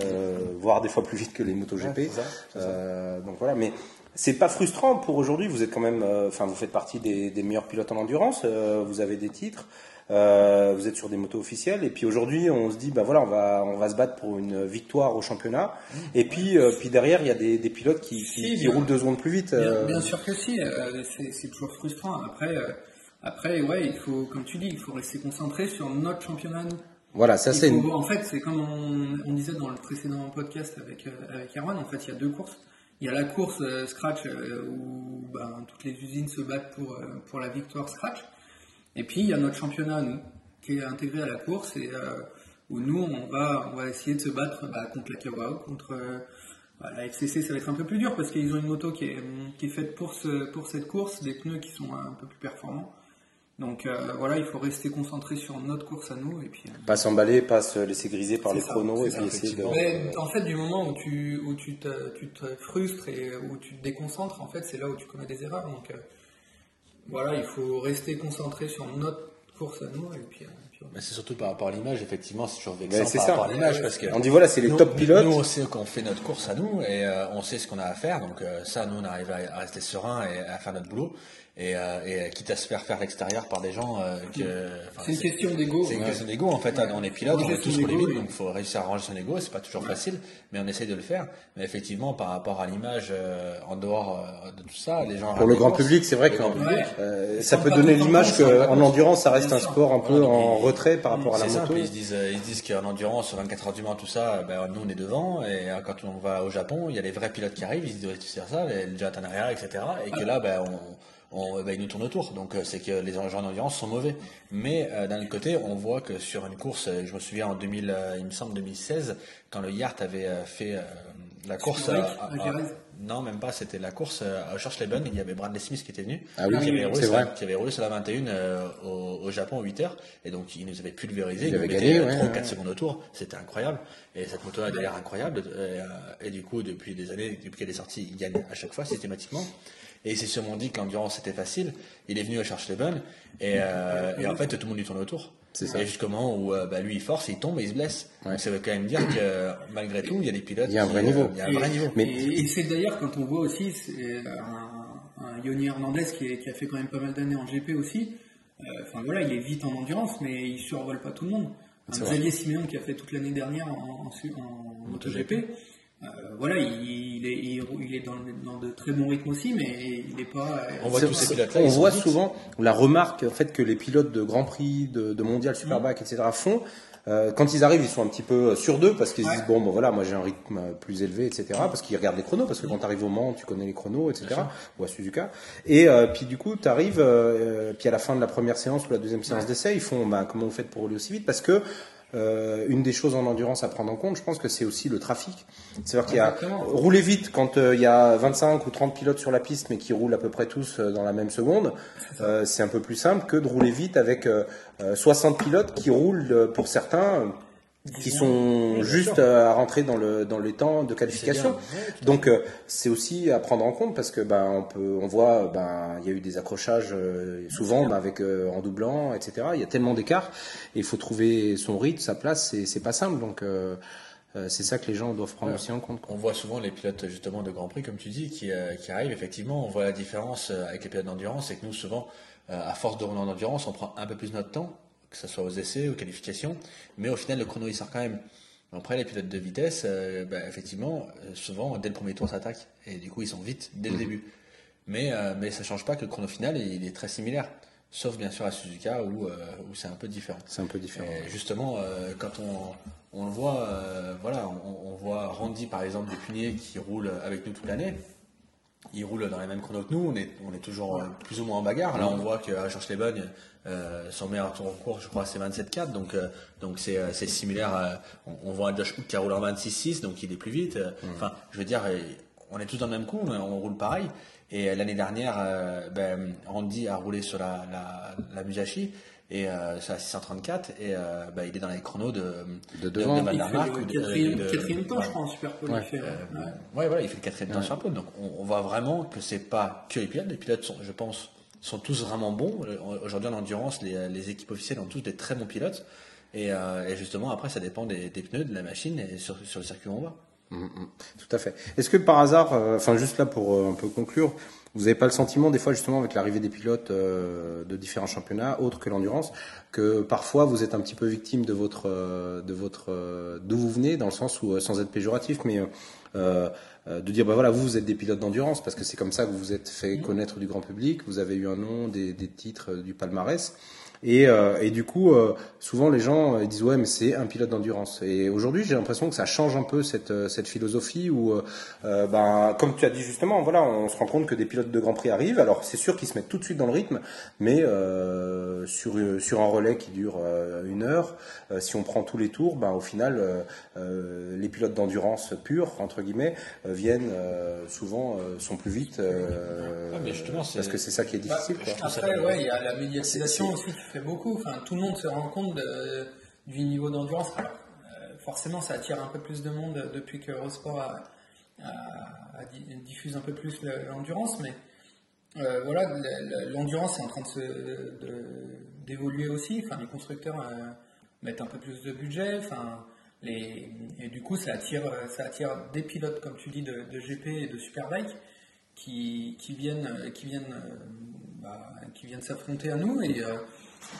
euh, voire des fois plus vite que les motos GP. Ouais, ça. Euh, donc voilà, mais c'est pas frustrant pour aujourd'hui. Vous êtes quand même, euh, enfin, vous faites partie des, des meilleurs pilotes en endurance. euh, vous avez des titres. Euh, vous êtes sur des motos officielles et puis aujourd'hui on se dit bah voilà on va on va se battre pour une victoire au championnat mmh. et puis euh, puis derrière il y a des, des pilotes qui, qui, qui roulent deux secondes plus vite. Bien, bien sûr que si, euh, c'est toujours frustrant. Après après ouais il faut comme tu dis il faut rester concentré sur notre championnat. Voilà, ça c'est. En fait, c'est comme on, on, disait dans le précédent podcast avec avec Erwan. En fait, il y a deux courses. Il y a la course Scratch où ben, toutes les usines se battent pour pour la victoire Scratch. Et puis il y a notre championnat, nous, qui est intégré à la course et euh, où nous, on va, essayer de se battre bah, contre la Kawao, contre euh, bah, la FCC, ça va être un peu plus dur parce qu'ils ont une moto qui est, faite pour cette course, des pneus qui sont un peu plus performants. Donc euh, voilà, il faut rester concentré sur notre course à nous et puis. Pas s'emballer, pas se laisser griser par les chronos et puis essayer de. Mais, en fait, du moment où tu où tu te, tu te frustres et où tu te déconcentres, en fait, c'est là où tu commets des erreurs. Donc voilà, il faut rester concentré sur notre course à nous et puis. Euh, c'est surtout par rapport à l'image, effectivement, c'est toujours vexant par rapport à l'image parce que on dit voilà, c'est les top pilotes. Nous, on sait qu'on fait notre course à nous et euh, on sait ce qu'on a à faire, donc euh, ça, nous, on arrive à, rester serein et à faire notre boulot. Et, et, quitte à se faire faire l'extérieur par des gens que c'est une question d'ego c'est une question d'ego en fait on est pilote on est tous pour les vides donc il faut réussir à ranger son ego c'est pas toujours facile mais on essaye de le faire. Mais effectivement par rapport à l'image en dehors de tout ça les gens pour le grand public c'est vrai que ça peut donner l'image qu'en endurance ça reste un sport un peu en retrait par rapport à la moto. ils se disent, ils disent qu'en endurance, 24 heures du Mans, tout ça, ben, nous on est devant. Et euh, quand on va au Japon, il y a les vrais pilotes qui arrivent, ils se disent, tu sais ça, les Jet en arrière, etc. Et que là, ben, on, ben, ils nous tournent autour. Donc euh, c'est que les gens en endurance sont mauvais. Mais euh, d'un autre côté, on voit que sur une course, je me souviens en 2000, il me semble 2016, quand le Yart avait fait la course à, non, même pas. C'était la course à Schorschleben. Il y avait Bradley Smith qui était venu. Ah oui, qui, avait roulé sur, qui avait roulé sur la 21 euh, au, Japon 8 heures. Et donc, il nous avait pulvérisé. Il, il avait gagné, 3 ou 4 secondes autour. C'était incroyable. Et cette moto a d'ailleurs incroyable. Et, euh, et, du coup, depuis des années, depuis qu'elle est sortie, il gagne à chaque fois, systématiquement. Et il s'est sûrement dit que l'endurance était facile. Il est venu à Schorschleben. Et, euh, et en fait, tout le monde lui tourne autour. C'est ça. Et jusqu'au moment où euh, bah, lui il force, il tombe et il se blesse. Donc ça veut quand même dire que malgré tout, il y a des pilotes. Il y a un vrai niveau. Il y a un vrai niveau. Mais... Et, c'est d'ailleurs quand on voit aussi un, un Yoni Hernandez qui, qui, a fait quand même pas mal d'années en GP aussi. Euh, enfin voilà, il est vite en endurance, mais il survole pas tout le monde. Un Xavier Siméon qui a fait toute l'année dernière en, en, en MotoGP. Euh, voilà, il, est, il, est dans, dans, de très bons rythmes aussi, mais il n'est pas. On voit, tous ces on voit souvent la remarque en fait que les pilotes de Grand Prix, de, de Mondial, Superbike, etc. font. Euh, quand ils arrivent, ils sont un petit peu sur d'eux parce qu'ils se disent bon, bon voilà, moi j'ai un rythme plus élevé, etc. Parce qu'ils regardent les chronos, parce que quand tu arrives au Mans, tu connais les chronos, etc. Ou à Suzuka. Et euh, puis du coup, tu arrives, euh, puis à la fin de la première séance ou la deuxième séance d'essai, ils font bah, comment vous faites pour rouler aussi vite? Parce que euh, une des choses en endurance à prendre en compte, je pense que c'est aussi le trafic. C'est-à-dire qu'il y a rouler vite quand euh, il y a 25 ou 30 pilotes sur la piste, mais qui roulent à peu près tous euh, dans la même seconde. Euh, c'est un peu plus simple que de rouler vite avec 60 pilotes qui roulent pour certains qui sont juste à rentrer dans le dans les temps de qualification. Donc euh, c'est aussi à prendre en compte parce que ben on peut on voit ben il y a eu des accrochages euh, souvent ben, avec euh, en doublant etc. Il y a tellement d'écart et il faut trouver son rythme, sa place. C'est c'est pas simple donc. c'est ça que les gens doivent prendre aussi en compte. On voit souvent les pilotes justement de Grand Prix, comme tu dis, qui, qui arrivent. Effectivement, on voit la différence avec les pilotes d'endurance, c'est que nous souvent, à force de rouler en endurance, on prend un peu plus notre temps que ce soit aux essais, aux qualifications, mais au final, le chrono, il sort quand même. Après, les pilotes de vitesse, euh, bah, effectivement, euh, souvent, dès le premier tour, ça attaque. Et du coup, ils sont vite dès le mhm. début. Mais, euh, mais ça ne change pas que le chrono final, il est très similaire. Sauf bien sûr à Suzuka où, où c'est un peu différent. C'est un peu différent. justement, quand on, on le voit, voilà, on, on, voit Randy par exemple du Punier qui roule avec nous toute l'année il roule dans les mêmes chronos que nous, on est, on est toujours euh, plus ou moins en bagarre. Là, on voit qu'à Georges Lebogne, euh, son meilleur tour en cours, je crois, c'est 27-4, donc euh, donc c'est euh, c'est similaire. À, on, voit un Josh Hook qui roule en 26-6, donc il est plus vite. Mm. Enfin, je veux dire, on est tous dans le même coup, on roule pareil. Et l'année dernière, ben, Randy a roulé sur la, la, la Musashi et euh, c'est à 634 et euh, bah, il est dans les chronos de de, devant. de, de quatrième, de, quatrième temps je crois en ouais, il fait, euh, ouais. voilà il fait le quatrième temps sur donc on, on, voit vraiment que c'est pas que les pilotes. Les pilotes sont je pense sont tous vraiment bons. Aujourd'hui en endurance les, les, équipes officielles ont tous des très bons pilotes. Et, euh, et justement après ça dépend des, des, pneus de la machine et sur, sur le circuit où on va. Mm, mm. tout à fait. Est-ce que par hasard euh, enfin juste là pour un peu conclure Vous n'avez pas le sentiment, des fois, justement, avec l'arrivée des pilotes euh, de différents championnats, autres que l'endurance, que parfois vous êtes un petit peu victime de votre, euh, de votre, euh, d'où vous venez, dans le sens où, sans être péjoratif, mais de dire, bah voilà, vous, vous êtes des pilotes d'endurance, parce que c'est comme ça que vous vous êtes fait connaître du grand public, vous avez eu un nom, des, des titres, du palmarès. Et, euh, et, du coup, euh, souvent les gens euh, disent ouais, mais c'est un pilote d'endurance. Et aujourd'hui, j'ai l'impression que ça change un peu cette, cette philosophie où, ben, comme tu as dit justement, voilà, on se rend compte que des pilotes de Grand Prix arrivent. Alors c'est sûr qu'ils se mettent tout de suite dans le rythme, mais sur sur un relais qui dure une heure, si on prend tous les tours, ben au final, les pilotes d'endurance purs entre guillemets viennent souvent sont plus vite. Ah, parce que c'est ça qui est difficile. Bah, quoi. Après, ouais, il y a la médiatisation aussi beaucoup. Enfin, tout le monde se rend compte du niveau d'endurance. Euh, forcément, ça attire un peu plus de monde depuis que Eurosport a, diffuse un peu plus l'endurance, mais euh, voilà, l'endurance est en train d'évoluer aussi. Enfin, les constructeurs euh, mettent un peu plus de budget. Enfin, les, et du coup, ça attire, ça attire des pilotes, comme tu dis, de, GP et de Superbike qui, qui viennent, qui viennent, bah, qui viennent s'affronter à nous et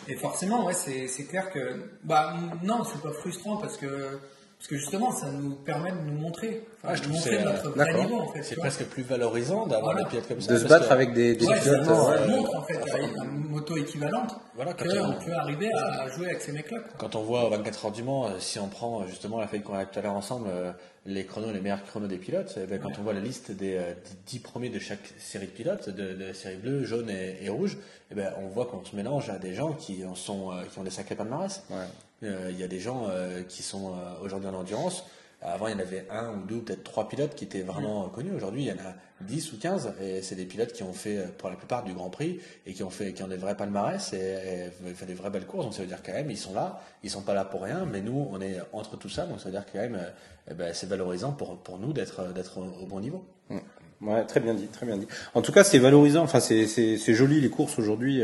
et forcément, ouais, c'est clair que. Bah, non, c'est pas frustrant parce que. Parce que justement, ça nous permet de nous montrer, enfin, de montrer notre vrai niveau en fait. C'est presque plus valorisant d'avoir des pilotes comme ça. De se battre avec des, des ouais, pilotes. Ça montre en fait une moto équivalente voilà, qu'on peut arriver à jouer avec ces mecs-là. Quand on voit 24 heures du Mans, euh, si on prend justement la fête qu'on a tout à l'heure ensemble, euh, les chronos, les meilleurs chronos des pilotes, eh ben, quand on voit la liste des, 10 euh, premiers de chaque série de pilotes, de, de série bleue, jaune et, rouge, eh ben, on voit qu'on se mélange à des gens qui, sont, euh, qui ont des sacrés palmarès. Euh, il y a des gens qui sont aujourd'hui en endurance. Avant, il y en avait un ou deux, peut-être trois pilotes qui étaient vraiment connus. Aujourd'hui, il y en a 10 ou 15. Et c'est des pilotes qui ont fait, pour la plupart, du Grand Prix et qui ont, fait, qui ont des vrais palmarès et, fait des vraies belles courses. Donc ça veut dire quand même, ils sont là. Ils sont pas là pour rien. Mais nous, on est entre tout ça. Donc ça veut dire quand même, eh ben, c'est valorisant pour, pour nous d'être d'être au bon niveau. Mmh. Ouais, très bien dit, très bien dit. En tout cas, c'est valorisant. Enfin, c'est c'est joli les courses aujourd'hui.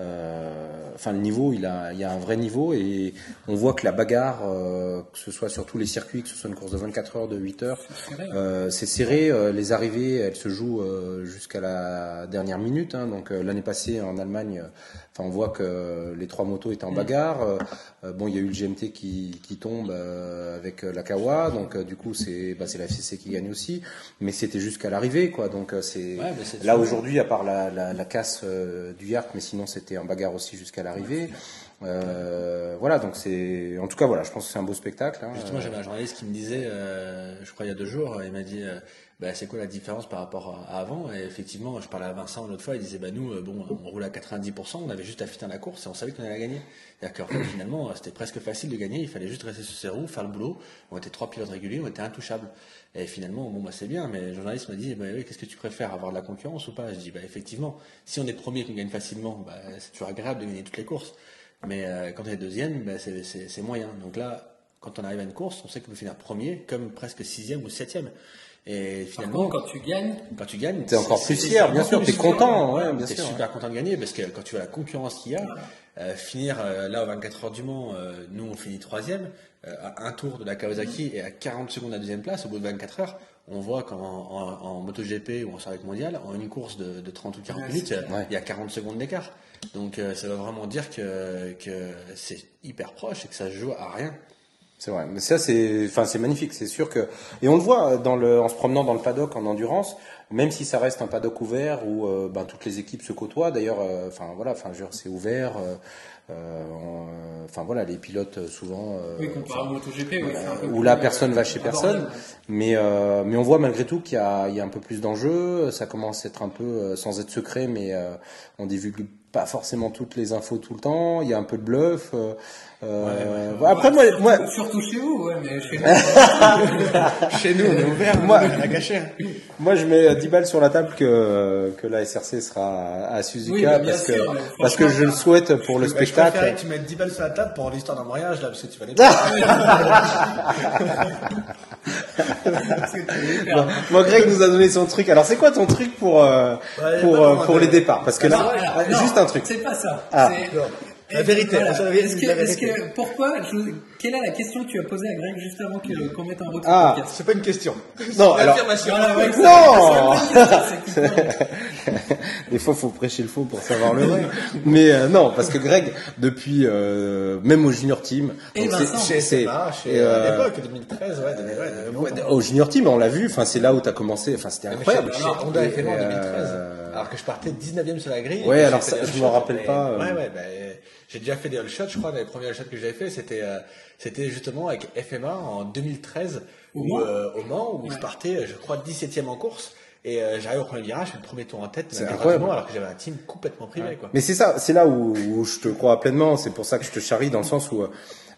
Euh, euh, enfin, le niveau, il a il y a un vrai niveau et on voit que la bagarre, euh, que ce soit sur tous les circuits, que ce soit une course de 24 heures, de 8 heures, c'est serré. les arrivées, elles se jouent jusqu'à la dernière minute. Hein. Donc l'année passée en Allemagne, Enfin, on voit que les trois motos étaient en bagarre. Euh, euh, bon, il y a eu le GMT qui, qui tombe euh, avec la Kawa, donc du coup c'est bah, c'est la FCC qui gagne aussi. Mais c'était jusqu'à l'arrivée, quoi. Donc c'est là aujourd'hui, à part la, la, la casse du Yark, mais sinon c'était en bagarre aussi jusqu'à l'arrivée. Euh, voilà, donc c'est, en tout cas, voilà, je pense que c'est un beau spectacle. Hein. Justement, j'avais un journaliste qui me disait, euh, je crois il y a deux jours, il m'a dit, bah, c'est quoi la différence par rapport à avant? Et effectivement, je parlais à Vincent l'autre fois, il disait bah nous, euh, bon, on roule à 90%, on avait juste à la course et on savait qu'on allait gagner. C'est-à-dire qu'en fait, finalement, c'était presque facile de gagner, il fallait juste rester sur ses roues, faire le boulot. On était trois pilotes réguliers, on était intouchables. Et finalement, bon, bah, c'est bien, mais le journaliste m'a dit, bah, qu'est-ce que tu préfères, avoir de la concurrence ou pas? Je dis, bah, effectivement, si on est premier qu'on gagne facilement, bah, c'est toujours agréable de gagner toutes les courses. Mais euh, quand on est deuxième, bah, c'est moyen. Donc là, quand on arrive à une course, on sait qu'on peut finir premier, comme presque sixième ou septième. Et finalement, quand tu gagnes, quand tu gagnes, t'es encore plus fier, bien sûr, t'es content, ouais, bien sûr. T'es super content de gagner parce que quand tu vois la concurrence qu'il y a, euh, finir euh, là aux 24 heures du Mans, euh, nous on finit troisième, à un tour de la Kawasaki et à 40 secondes à la deuxième place au bout de 24 heures. On voit qu'en en, en, MotoGP ou en Circuit mondial, en une course de, de 30 ou 40 minutes, il y a 40 secondes d'écart. Donc ça veut vraiment dire que, que c'est hyper proche et que ça se joue à rien. C'est vrai, mais ça c'est, enfin c'est magnifique, c'est sûr que et on le voit dans le, en se promenant dans le paddock en endurance, même si ça reste un paddock ouvert où euh, ben, toutes les équipes se côtoient. D'ailleurs, euh, enfin voilà, enfin c'est ouvert. Euh, enfin voilà, les pilotes souvent. oui, comparé au MotoGP, oui, où la personne va chez personne, mais mais on voit malgré tout qu'il y a, il y a un peu plus d'enjeux. Ça commence à être un peu sans être secret, mais on divulgue pas forcément toutes les infos tout le temps. Il y a un peu de bluff. Euh, après, moi, moi, surtout chez vous, ouais, mais chez nous, chez nous, on est ouvert, moi, à cacher. Moi, je mets 10 balles sur la table que que la SRC sera à Suzuka bah, parce que parce que je le souhaite pour le spectacle. Je que tu mettes 10 balles sur la table pour l'histoire d'un mariage là, parce que tu vas les. bon, Greg nous a donné son truc. Alors, c'est quoi ton truc pour euh, pour euh, pour les départs Parce que là, juste un truc. C'est pas ça. Ah. La vérité. Voilà. on sait la vérité, Est-ce que, est-ce que- pourquoi je- Quelle est la question que tu as posée à Greg juste avant que- qu'on mette en route ce Ah. podcast? C'est pas une question. Non, alors. Voilà, ouais, Non c'est question, des fois, faut prêcher le faux pour savoir le vrai. Mais euh, non, parce que Greg, depuis, euh, même au junior team, Et donc c'est- Vincent. c'est- chez euh, à l'époque, 2013, ouais, 2000, ouais, euh, 2000. ouais, au junior team, on l'a vu. Enfin, c'est là où t'as commencé. Enfin, c'était incroyable. Chez Honda en 2013. euh, Alors que je partais 19ème sur la grille. Ouais, alors je all me shots, rappelle pas. Ouais, ouais, euh, j'ai déjà fait des all shots, je crois, les premiers all shots que j'avais fait, c'était, euh, c'était justement avec FMA en 2013, Au où, Mans euh, au Mans, où Ouais. je partais, je crois, 17ème en course. Et euh, j'arrive au premier virage, je fais le premier tour en tête, C'est incroyable. alors que j'avais un team complètement privé, quoi. Mais c'est ça, c'est là où, où je te crois pleinement. C'est pour ça que je te charrie dans le sens où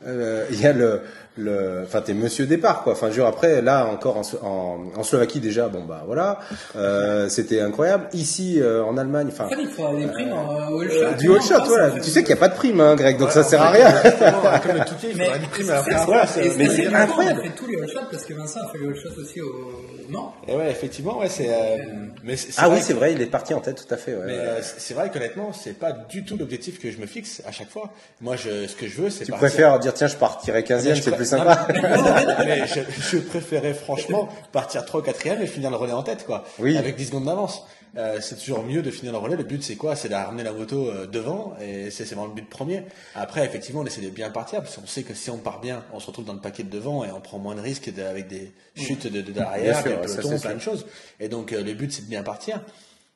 euh, il y a le, le, enfin t'es Monsieur départ quoi. Enfin, dire, après là encore en, en, en Slovaquie déjà, bon bah voilà, euh, c'était incroyable. Ici euh, en Allemagne, enfin En fait, il faudra des primes en au all euh, shot. du all shot, Non, voilà. Tu sais qu'il n'y a pas de prime, hein, Greg, donc Ouais, ça en sert à rien. justement, Comme le touquet, il Mais faudra une prime à la c'est fin. Voilà, mais c'est incroyable. incroyable. On fait tous les all shots parce que Vincent a fait le all shot aussi au Mans. Et ouais, effectivement, ouais, c'est, euh, mais c'est, Ah oui, que- c'est vrai, il est parti en tête, tout à fait. Ouais, Mais ouais. euh, c'est vrai qu'honnêtement, c'est pas du tout l'objectif que je me fixe à chaque fois. Moi, je, ce que je veux, c'est tu partir- préfères dire tiens, je partirai 15e, Mais je c'est plus Non, sympa. mais- non, mais je, je préférais franchement partir 3 ou 4 et finir le relais en tête, quoi. Oui. Avec 10 secondes d'avance. Euh, c'est toujours mieux de finir le relais. Le but, c'est quoi? C'est d'amener la moto euh, devant, et c'est vraiment le but premier. Après, effectivement, on essaie de bien partir, parce qu'on sait que si on part bien, on se retrouve dans le paquet de devant, et on prend moins de risques de- avec des chutes de, de derrière, sûr, des pelotons, c'est plein de choses. Et donc, euh, le but, c'est de bien partir.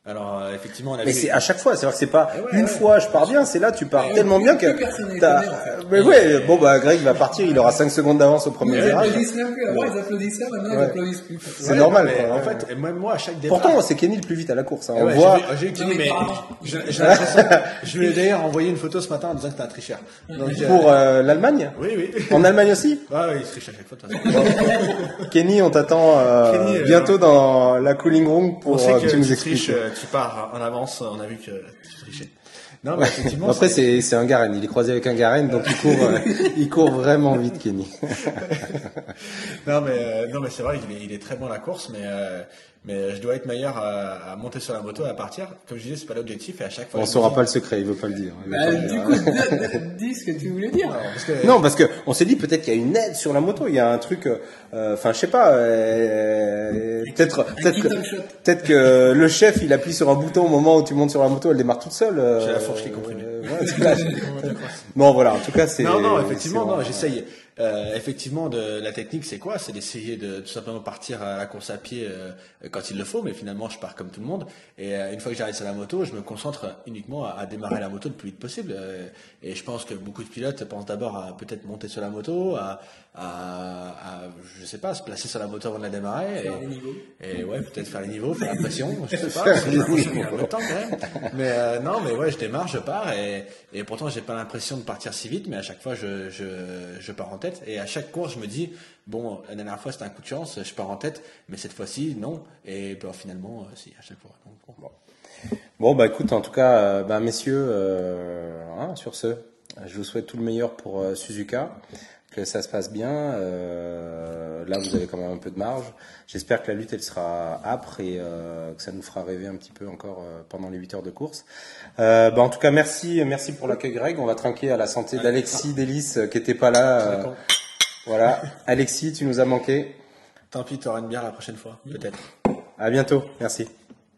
Alors, euh, effectivement, on a Mais c'est à chaque fois, c'est vrai que c'est pas ouais, une ouais. fois je pars bien, c'est là tu pars Ouais, tellement bien que t'as- étonné, en fait. Mais ouais, bon bah Greg va partir, il aura 5 secondes d'avance au premier Ils virage. applaudissent même plus. Avant, ils applaudissaient, maintenant, ils applaudissent plus. C'est Ouais, normal, mais quoi, en fait, et même moi, à chaque départ. Pourtant, c'est Kenny le plus vite à la course. hein. Eh On ouais, voit. j'ai Kenny, mais j'ai l'impression. Je lui ai d'ailleurs envoyé une photo ce matin en disant que c'était un tricheur. Donc, euh, Pour euh, l'Allemagne Oui, oui. En Allemagne aussi Ah oui, il triche à chaque fois. Kenny, on t'attend euh, euh, bientôt dans la cooling room pour euh, que tu nous expliques. Tu pars en avance. On a vu que tu trichais. Non, mais effectivement. Après, c'est c'est un Garen. Il est croisé avec un Garen, donc il court, euh, il court vraiment vite, Kenny. Non, mais euh, non, mais c'est vrai qu'il est, il est très bon à la course, mais euh, mais je dois être meilleur à, à monter sur la moto et à partir. Comme je disais, c'est pas l'objectif et à chaque fois. On saura dis- pas le secret, il veut pas le dire. Bah, du dire. coup, dis- dis ce que tu voulais dire. Parce que, Non, parce que on s'est dit peut-être qu'il y a une aide sur la moto. Il y a un truc. euh, Enfin, je sais pas. euh, peut-être, peut-être, kit que, peut-être que le chef, il appuie sur un bouton au moment où tu montes sur la moto, elle démarre toute seule. euh, J'ai la fourche qui comprime. euh, ouais, bon, voilà. En tout cas, c'est. Non, non, effectivement, non, j'essaye. Euh, effectivement, de la technique, c'est quoi? C'est d'essayer de tout simplement partir à la course à pied euh, quand il le faut, mais finalement, je pars comme tout le monde. Et euh, une fois que j'arrive sur la moto, je me concentre uniquement à, à démarrer la moto le plus vite possible. Euh, et je pense que beaucoup de pilotes pensent d'abord à peut-être monter sur la moto, à, à, à, je sais pas, se placer sur la moto avant de la démarrer. Faire et, les niveaux. et ouais, peut-être faire les niveaux, faire la pression, je sais pas. De temps quand même. Mais euh, non, mais ouais, je démarre, je pars et, et pourtant j'ai pas l'impression de partir si vite, mais à chaque fois je, je, je pars en tête et à chaque course je me dis bon la dernière fois c'était un coup de chance, je pars en tête, mais cette fois-ci non. Et ben, finalement euh, si à chaque fois. Bon, bah écoute, en tout cas, euh, bah, messieurs, euh, hein, sur ce, je vous souhaite tout le meilleur pour euh, Suzuka, que ça se passe bien. euh, là, vous avez quand même un peu de marge. J'espère que la lutte, elle sera âpre et euh, que ça nous fera rêver un petit peu encore euh, pendant les 8 heures de course. Euh, bah, en tout cas, merci, merci pour l'accueil, Greg. On va trinquer à la santé d'Alexis Delis, euh, qui était pas là. euh, voilà, Alexis, tu nous as manqué. Tant pis, t'auras une bière la prochaine fois, peut-être. À bientôt. Merci.